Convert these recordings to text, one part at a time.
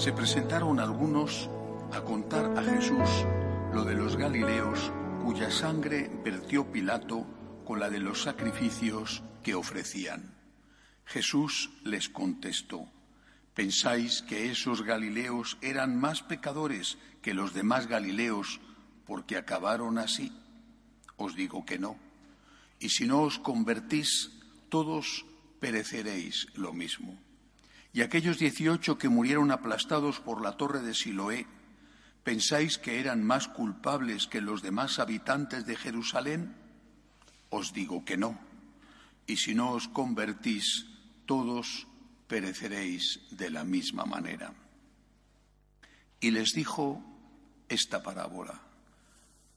Se presentaron algunos a contar a Jesús lo de los Galileos cuya sangre vertió Pilato con la de los sacrificios que ofrecían. Jesús les contestó, ¿pensáis que esos Galileos eran más pecadores que los demás Galileos porque acabaron así? Os digo que no. Y si no os convertís, todos pereceréis lo mismo. Y aquellos dieciocho que murieron aplastados por la torre de Siloé, ¿pensáis que eran más culpables que los demás habitantes de Jerusalén? Os digo que no. Y si no os convertís, todos pereceréis de la misma manera. Y les dijo esta parábola.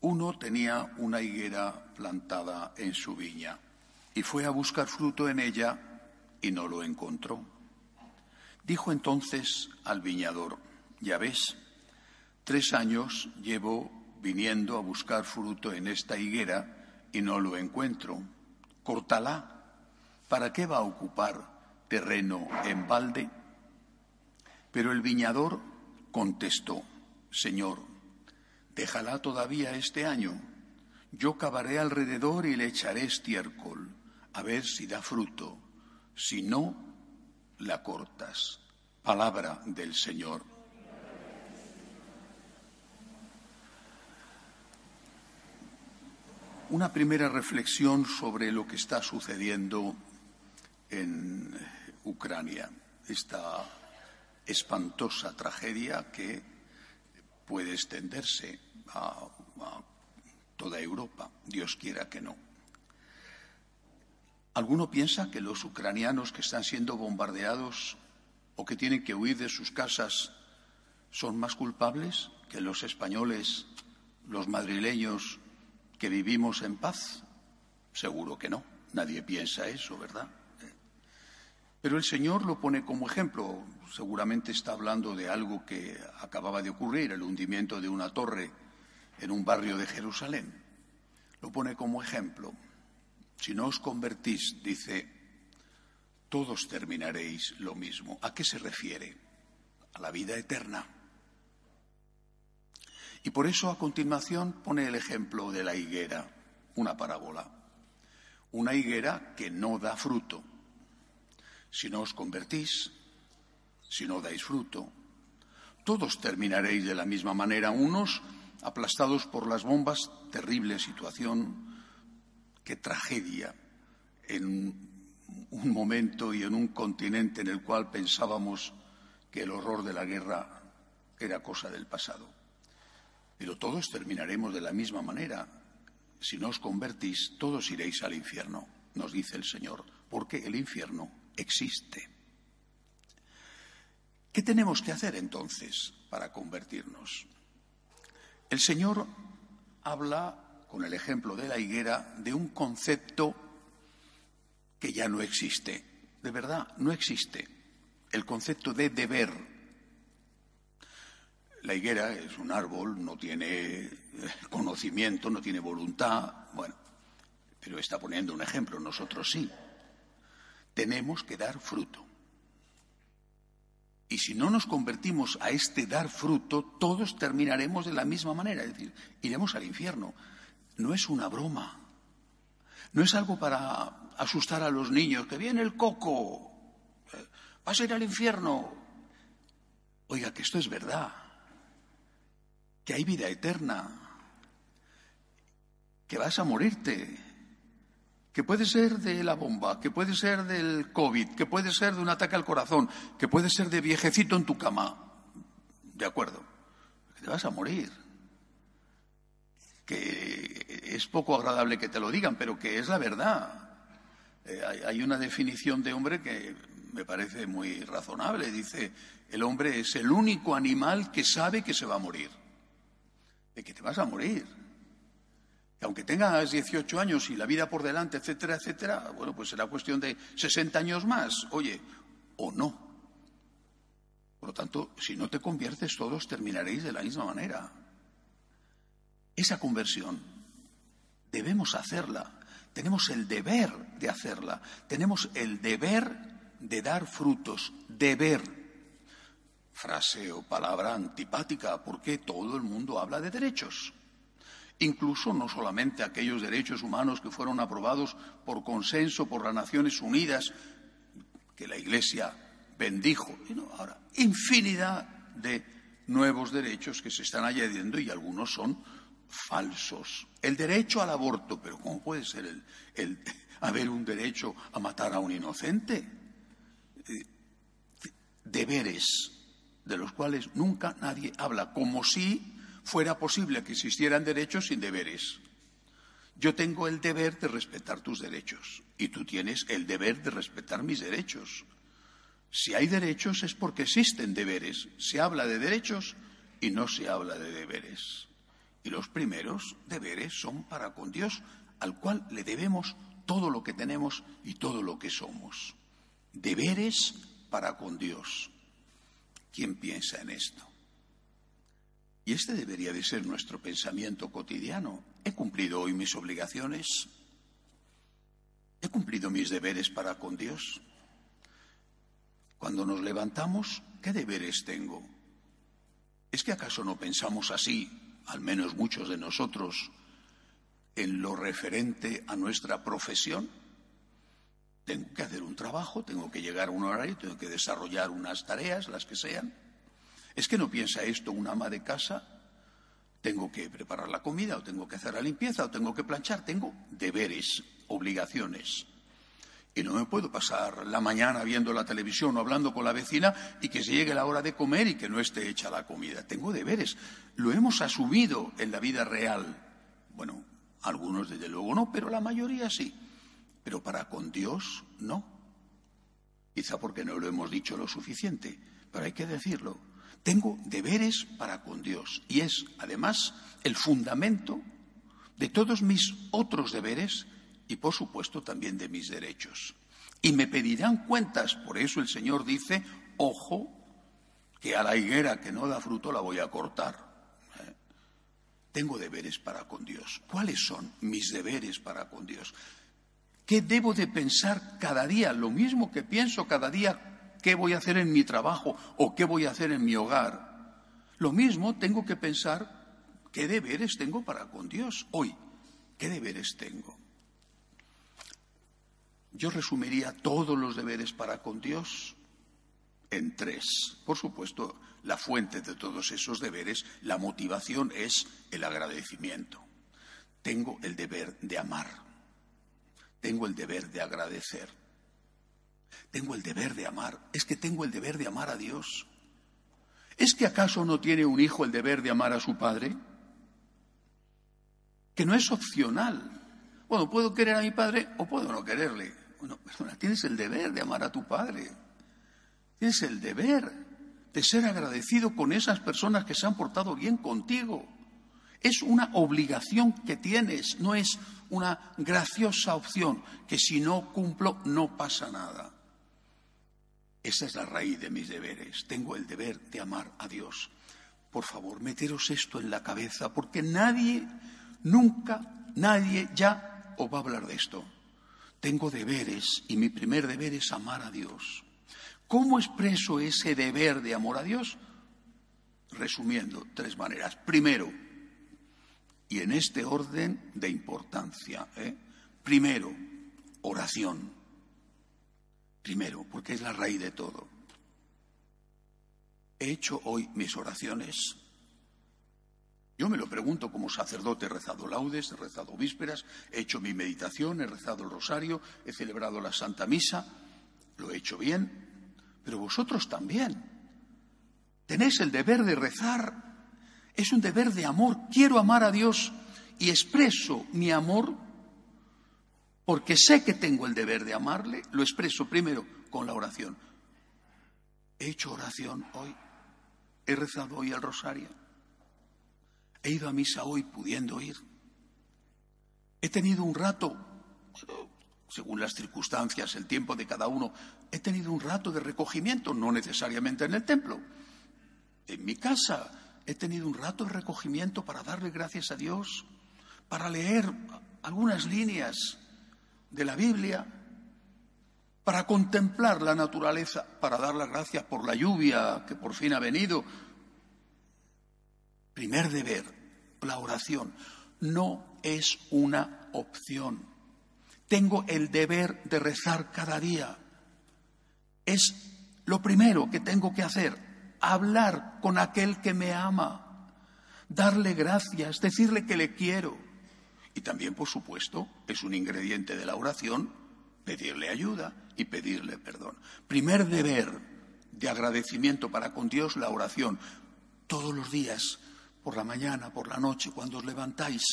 Uno tenía una higuera plantada en su viña y fue a buscar fruto en ella y no lo encontró. Dijo entonces al viñador, ya ves, tres años llevo viniendo a buscar fruto en esta higuera y no lo encuentro. Córtala. ¿Para qué va a ocupar terreno en balde? Pero el viñador contestó, Señor, déjala todavía este año. Yo cavaré alrededor y le echaré estiércol, a ver si da fruto. Si no, la cortas. Palabra del Señor. Una primera reflexión sobre lo que está sucediendo en Ucrania, esta espantosa tragedia que puede extenderse a, a toda Europa, Dios quiera que no. ¿Alguno piensa que los ucranianos que están siendo bombardeados o que tienen que huir de sus casas son más culpables que los españoles, los madrileños que vivimos en paz? Seguro que no. Nadie piensa eso, ¿verdad? Pero el Señor lo pone como ejemplo. Seguramente está hablando de algo que acababa de ocurrir, el hundimiento de una torre en un barrio de Jerusalén. Lo pone como ejemplo. Si no os convertís, dice, todos terminaréis lo mismo. ¿A qué se refiere? A la vida eterna. Y por eso a continuación pone el ejemplo de la higuera, una parábola. Una higuera que no da fruto. Si no os convertís, si no dais fruto, todos terminaréis de la misma manera, unos aplastados por las bombas, terrible situación, qué tragedia en un momento y en un continente en el cual pensábamos que el horror de la guerra era cosa del pasado. Pero todos terminaremos de la misma manera. Si no os convertís, todos iréis al infierno, nos dice el Señor, porque el infierno existe. ¿Qué tenemos que hacer entonces para convertirnos? El Señor habla, con el ejemplo de la higuera, de un concepto que ya no existe. De verdad, no existe. El concepto de deber. La higuera es un árbol, no tiene conocimiento, no tiene voluntad. Bueno, pero está poniendo un ejemplo, nosotros sí. Tenemos que dar fruto. Y si no nos convertimos a este dar fruto, todos terminaremos de la misma manera, es decir, iremos al infierno. No es una broma. No es algo para asustar a los niños, que viene el coco, vas a ir al infierno. Oiga, que esto es verdad, que hay vida eterna, que vas a morirte, que puede ser de la bomba, que puede ser del COVID, que puede ser de un ataque al corazón, que puede ser de viejecito en tu cama. De acuerdo, que te vas a morir. Que es poco agradable que te lo digan, pero que es la verdad. Eh, hay una definición de hombre que me parece muy razonable. Dice, el hombre es el único animal que sabe que se va a morir. De que te vas a morir. Que aunque tengas 18 años y la vida por delante, etcétera, etcétera, bueno, pues será cuestión de 60 años más. Oye, o no. Por lo tanto, si no te conviertes, todos terminaréis de la misma manera. Esa conversión debemos hacerla. Tenemos el deber de hacerla. Tenemos el deber de dar frutos. Deber. Frase o palabra antipática porque todo el mundo habla de derechos. Incluso no solamente aquellos derechos humanos que fueron aprobados por consenso por las Naciones Unidas, que la Iglesia bendijo, ahora infinidad de nuevos derechos que se están añadiendo y algunos son falsos. El derecho al aborto, pero ¿cómo puede ser el, haber un derecho a matar a un inocente? Deberes de los cuales nunca nadie habla, como si fuera posible que existieran derechos sin deberes. Yo tengo el deber de respetar tus derechos y tú tienes el deber de respetar mis derechos. Si hay derechos es porque existen deberes. Se habla de derechos y no se habla de deberes. Y los primeros deberes son para con Dios, al cual le debemos todo lo que tenemos y todo lo que somos. Deberes para con Dios. ¿Quién piensa en esto? Y este debería de ser nuestro pensamiento cotidiano. ¿He cumplido hoy mis obligaciones? ¿He cumplido mis deberes para con Dios? Cuando nos levantamos, ¿qué deberes tengo? ¿Es que acaso no pensamos así, al menos muchos de nosotros, en lo referente a nuestra profesión? Tengo que hacer un trabajo, tengo que llegar a un horario, tengo que desarrollar unas tareas, las que sean. ¿Es que no piensa esto un ama de casa? Tengo que preparar la comida, o tengo que hacer la limpieza, o tengo que planchar. Tengo deberes, obligaciones. Y no me puedo pasar la mañana viendo la televisión o hablando con la vecina y que se llegue la hora de comer y que no esté hecha la comida. Tengo deberes. Lo hemos asumido en la vida real. Bueno, algunos desde luego no, pero la mayoría sí. Pero para con Dios no. Quizá porque no lo hemos dicho lo suficiente, pero hay que decirlo. Tengo deberes para con Dios y es además el fundamento de todos mis otros deberes y por supuesto también de mis derechos. Y me pedirán cuentas, por eso el Señor dice, ojo, que a la higuera que no da fruto la voy a cortar. ¿eh? Tengo deberes para con Dios. ¿Cuáles son mis deberes para con Dios? ¿Qué debo de pensar cada día? Lo mismo que pienso cada día, ¿qué voy a hacer en mi trabajo o qué voy a hacer en mi hogar? Lo mismo tengo que pensar qué deberes tengo para con Dios hoy. ¿Qué deberes tengo? Yo resumiría todos los deberes para con Dios en tres. Por supuesto, la fuente de todos esos deberes, la motivación es el agradecimiento. Tengo el deber de amar. Tengo el deber de agradecer. Tengo el deber de amar. Es que tengo el deber de amar a Dios. ¿Es que acaso no tiene un hijo el deber de amar a su padre? Que no es opcional. Bueno, puedo querer a mi padre o puedo no quererle. Bueno, perdona, tienes el deber de amar a tu padre. Tienes el deber de ser agradecido con esas personas que se han portado bien contigo. Es una obligación que tienes, no es una graciosa opción que si no cumplo no pasa nada. Esa es la raíz de mis deberes. Tengo el deber de amar a Dios. Por favor, meteros esto en la cabeza, porque nadie, nunca, nadie ya os va a hablar de esto. Tengo deberes y mi primer deber es amar a Dios. ¿Cómo expreso ese deber de amor a Dios? Resumiendo, tres maneras. Primero, y en este orden de importancia, ¿eh? primero, oración. Primero, porque es la raíz de todo. He hecho hoy mis oraciones yo me lo pregunto como sacerdote, he rezado laudes, he rezado vísperas, he hecho mi meditación, he rezado el rosario, he celebrado la Santa Misa, lo he hecho bien, pero vosotros también. Tenéis el deber de rezar, es un deber de amor, quiero amar a Dios y expreso mi amor porque sé que tengo el deber de amarle, lo expreso primero con la oración. He hecho oración hoy, he rezado hoy el rosario, he ido a misa hoy pudiendo ir, he tenido un rato, según las circunstancias, el tiempo de cada uno, he tenido un rato de recogimiento, no necesariamente en el templo, en mi casa he tenido un rato de recogimiento para darle gracias a Dios, para leer algunas líneas de la Biblia, para contemplar la naturaleza, para dar las gracias por la lluvia que por fin ha venido. Primer deber, la oración, no es una opción. Tengo el deber de rezar cada día. Es lo primero que tengo que hacer, hablar con aquel que me ama, darle gracias, decirle que le quiero. Y también, por supuesto, es un ingrediente de la oración pedirle ayuda y pedirle perdón. Primer deber de agradecimiento para con Dios, la oración. Todos los días, por la mañana, por la noche, cuando os levantáis.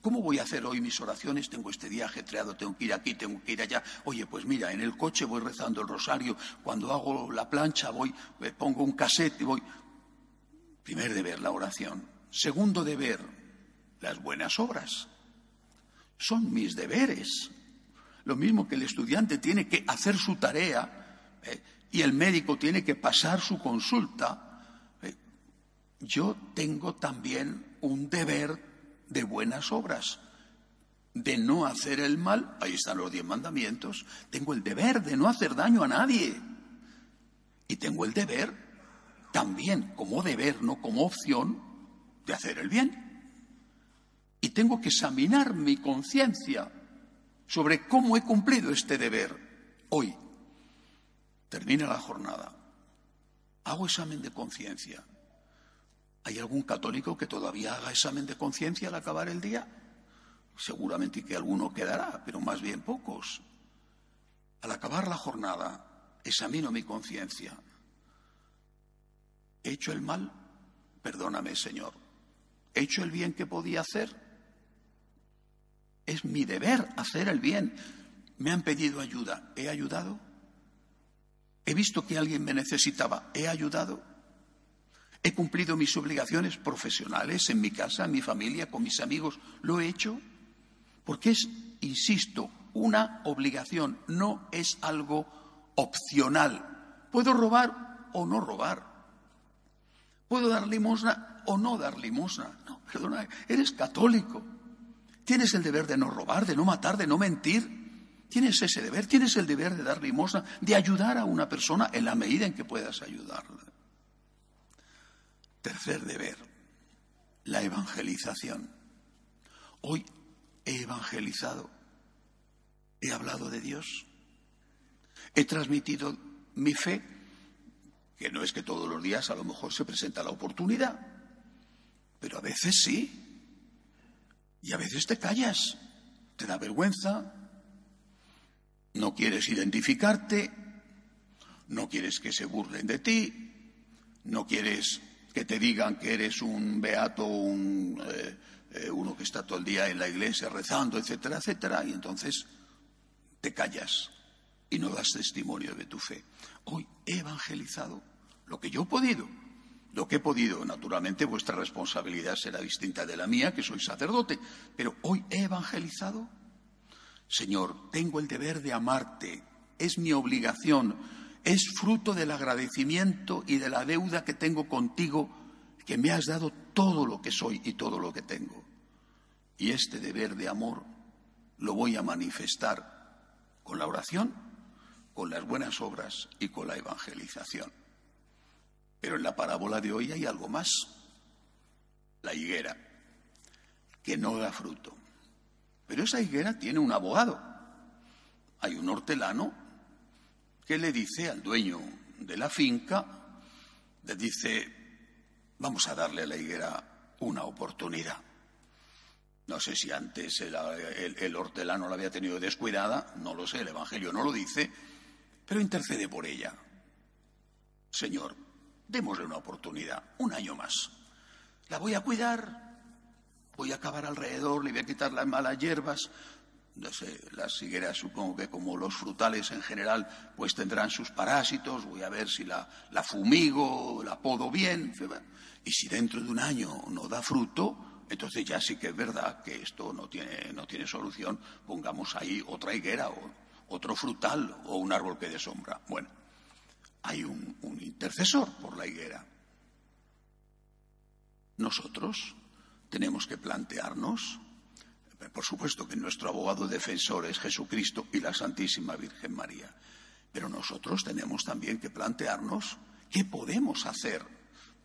¿Cómo voy a hacer hoy mis oraciones? Tengo este día ajetreado, tengo que ir aquí, tengo que ir allá. Oye, pues mira, en el coche voy rezando el rosario, cuando hago la plancha voy, me pongo un cassette y voy. Primer deber, la oración. Segundo deber, las buenas obras son mis deberes. Lo mismo que el estudiante tiene que hacer su tarea ¿eh? y el médico tiene que pasar su consulta. Yo tengo también un deber de buenas obras, de no hacer el mal. Ahí están los diez mandamientos. Tengo el deber de no hacer daño a nadie. Y tengo el deber también como deber, no como opción, de hacer el bien y tengo que examinar mi conciencia sobre cómo he cumplido este deber hoy. Termina la jornada. Hago examen de conciencia. ¿Hay algún católico que todavía haga examen de conciencia al acabar el día? Seguramente que alguno quedará, pero más bien pocos. Al acabar la jornada, examino mi conciencia. ¿He hecho el mal? Perdóname, Señor. ¿He hecho el bien que podía hacer? Es mi deber hacer el bien. Me han pedido ayuda. ¿He ayudado? He visto que alguien me necesitaba. ¿He ayudado? ¿He cumplido mis obligaciones profesionales en mi casa, en mi familia, con mis amigos? ¿Lo he hecho? Porque es, insisto, una obligación, no es algo opcional. Puedo robar o no robar. Puedo dar limosna o no dar limosna. No, perdona, eres católico. Tienes el deber de no robar, de no matar, de no mentir. Tienes ese deber, tienes el deber de dar limosna, de ayudar a una persona en la medida en que puedas ayudarla. Tercer deber, la evangelización. Hoy he evangelizado, he hablado de Dios, he transmitido mi fe, que no es que todos los días a lo mejor se presenta la oportunidad, pero a veces sí, y a veces te callas, te da vergüenza, no quieres identificarte, no quieres que se burlen de ti, no quieres que te digan que eres un beato, un, eh, eh, uno que está todo el día en la iglesia rezando, etcétera, etcétera, y entonces te callas y no das testimonio de tu fe. Hoy he evangelizado lo que yo he podido lo que he podido. Naturalmente, vuestra responsabilidad será distinta de la mía, que soy sacerdote, pero hoy he evangelizado. Señor, tengo el deber de amarte, es mi obligación, es fruto del agradecimiento y de la deuda que tengo contigo, que me has dado todo lo que soy y todo lo que tengo. Y este deber de amor lo voy a manifestar con la oración, con las buenas obras y con la evangelización. Pero en la parábola de hoy hay algo más. La higuera, que no da fruto. Pero esa higuera tiene un abogado. Hay un hortelano que le dice al dueño de la finca, le dice, vamos a darle a la higuera una oportunidad. No sé si antes el, el, hortelano la había tenido descuidada, no lo sé, el Evangelio no lo dice, pero intercede por ella. Señor, démosle una oportunidad, un año más. La voy a cuidar, voy a acabar alrededor, le voy a quitar las malas hierbas. No sé, las higueras supongo que como los frutales en general, pues tendrán sus parásitos, voy a ver si la, la fumigo, la podo bien. Y si dentro de un año no da fruto, entonces ya sí que es verdad que esto no tiene, no tiene solución. Pongamos ahí otra higuera o otro frutal o un árbol que dé sombra. Bueno, hay un, un intercesor por la higuera. Nosotros tenemos que plantearnos, por supuesto que nuestro abogado defensor es Jesucristo y la Santísima Virgen María, pero nosotros tenemos también que plantearnos qué podemos hacer.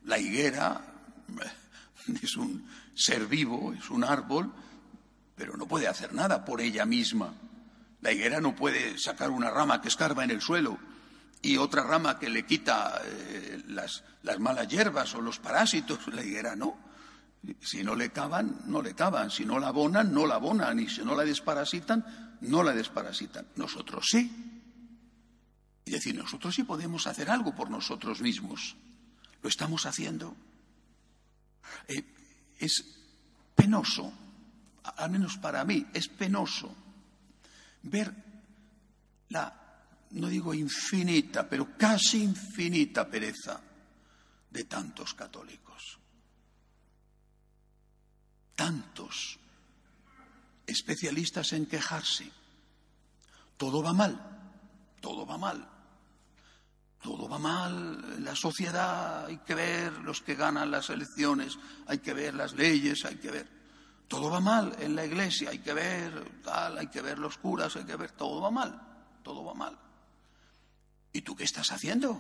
La higuera es un ser vivo, es un árbol, pero no puede hacer nada por ella misma. La higuera no puede sacar una rama que escarba en el suelo y otra rama que le quita eh, las, las, malas hierbas o los parásitos, la higuera no. Si no le cavan, no le cavan. Si no la abonan, no la abonan. Y si no la desparasitan, no la desparasitan. Nosotros sí. Y decir, nosotros sí podemos hacer algo por nosotros mismos. Lo estamos haciendo. Eh, es penoso, al menos para mí, es penoso ver la no digo infinita, pero casi infinita pereza de tantos católicos. Tantos especialistas en quejarse. Todo va mal, todo va mal. Todo va mal, la sociedad, hay que ver los que ganan las elecciones, hay que ver las leyes, hay que ver. Todo va mal en la iglesia, hay que ver tal, hay que ver los curas, hay que ver, todo va mal, todo va mal. ¿Y tú qué estás haciendo?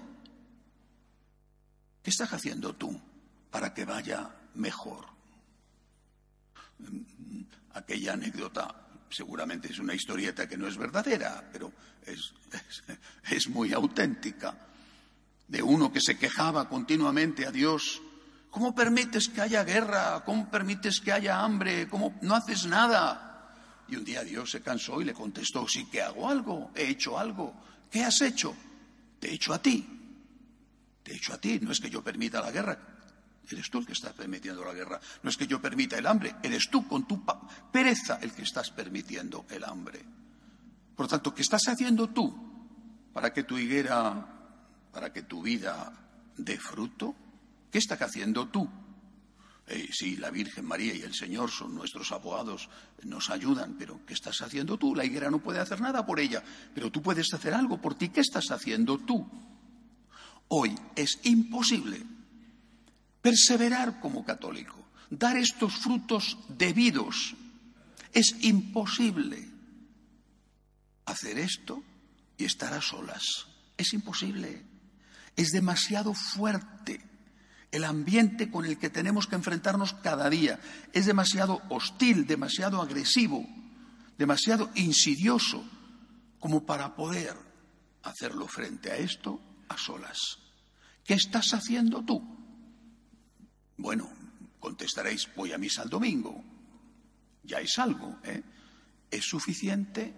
¿Qué estás haciendo tú para que vaya mejor? Aquella anécdota seguramente es una historieta que no es verdadera, pero es, es, muy auténtica, de uno que se quejaba continuamente a Dios. ¿Cómo permites que haya guerra? ¿Cómo permites que haya hambre? ¿Cómo no haces nada? Y un día Dios se cansó y le contestó, sí que hago algo, he hecho algo. ¿Qué has hecho? Te he hecho a ti. Te he hecho a ti. No es que yo permita la guerra. Eres tú el que estás permitiendo la guerra. No es que yo permita el hambre. Eres tú con tu pereza el que estás permitiendo el hambre. Por lo tanto, ¿qué estás haciendo tú para que tu higuera, para que tu vida dé fruto? ¿Qué estás haciendo tú? Eh, sí, la Virgen María y el Señor son nuestros abogados, nos ayudan, pero ¿qué estás haciendo tú? La higuera no puede hacer nada por ella, pero tú puedes hacer algo por ti. ¿Qué estás haciendo tú? Hoy es imposible perseverar como católico, dar estos frutos debidos. Es imposible hacer esto y estar a solas. Es imposible. Es demasiado fuerte el ambiente con el que tenemos que enfrentarnos cada día es demasiado hostil, demasiado agresivo, demasiado insidioso como para poder hacerlo frente a esto a solas. ¿Qué estás haciendo tú? Bueno, contestaréis, voy a misa el domingo. Ya es algo, ¿eh? ¿Es suficiente?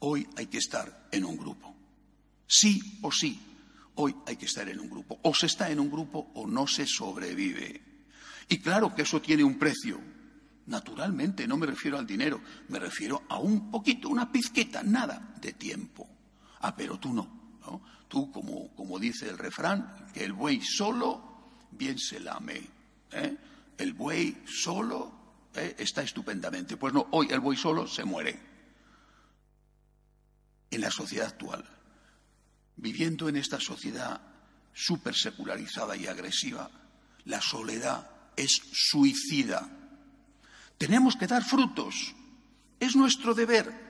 Hoy hay que estar en un grupo. Sí o sí. Hoy hay que estar en un grupo. O se está en un grupo o no se sobrevive. Y claro que eso tiene un precio. Naturalmente, no me refiero al dinero, me refiero a un poquito, una pizqueta, nada de tiempo. Ah, pero tú no. ¿no? Tú, como, como dice el refrán, que el buey solo bien se lame. ¿eh? El buey solo ¿eh? está estupendamente. Pues no, hoy el buey solo se muere. En la sociedad actual Viviendo en esta sociedad súper secularizada y agresiva, la soledad es suicida. Tenemos que dar frutos. Es nuestro deber.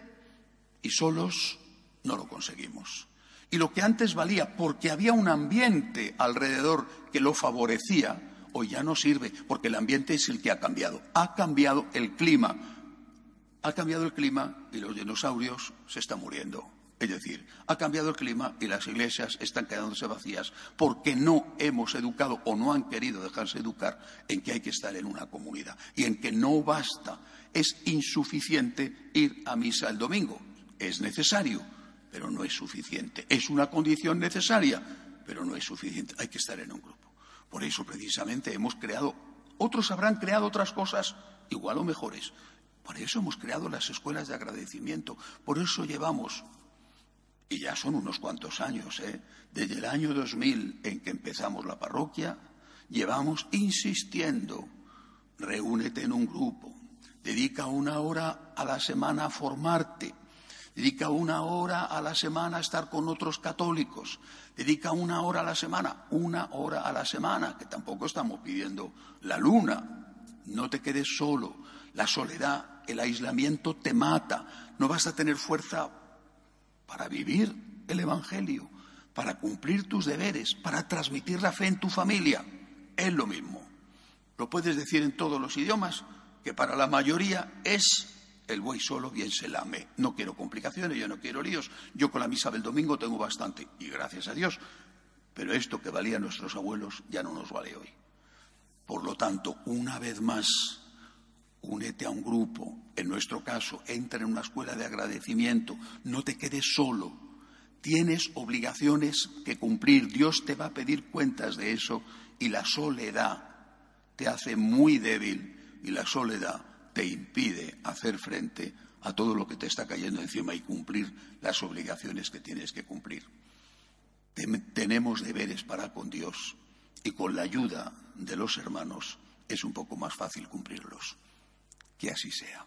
Y solos no lo conseguimos. Y lo que antes valía porque había un ambiente alrededor que lo favorecía, hoy ya no sirve porque el ambiente es el que ha cambiado. Ha cambiado el clima. Ha cambiado el clima y los dinosaurios se están muriendo. Es decir, ha cambiado el clima y las iglesias están quedándose vacías porque no hemos educado o no han querido dejarse educar en que hay que estar en una comunidad y en que no basta, es insuficiente ir a misa el domingo. Es necesario, pero no es suficiente. Es una condición necesaria, pero no es suficiente. Hay que estar en un grupo. Por eso, precisamente, hemos creado Otros habrán creado otras cosas igual o mejores. Por eso hemos creado las escuelas de agradecimiento. Por eso llevamos, y ya son unos cuantos años, ¿eh? desde el año 2000 en que empezamos la parroquia, llevamos insistiendo, reúnete en un grupo, dedica una hora a la semana a formarte, dedica una hora a la semana a estar con otros católicos, dedica una hora a la semana, una hora a la semana, que tampoco estamos pidiendo la luna, no te quedes solo, la soledad, el aislamiento te mata, no vas a tener fuerza para vivir el Evangelio, para cumplir tus deberes, para transmitir la fe en tu familia. Es lo mismo. Lo puedes decir en todos los idiomas, que para la mayoría es el buey solo bien se lame. No quiero complicaciones, yo no quiero líos. Yo con la misa del domingo tengo bastante, y gracias a Dios. Pero esto que valía nuestros abuelos ya no nos vale hoy. Por lo tanto, una vez más, únete a un grupo. En nuestro caso, entra en una escuela de agradecimiento. No te quedes solo. Tienes obligaciones que cumplir. Dios te va a pedir cuentas de eso y la soledad te hace muy débil y la soledad te impide hacer frente a todo lo que te está cayendo encima y cumplir las obligaciones que tienes que cumplir. Tenemos deberes para con Dios y con la ayuda de los hermanos es un poco más fácil cumplirlos. Que así sea.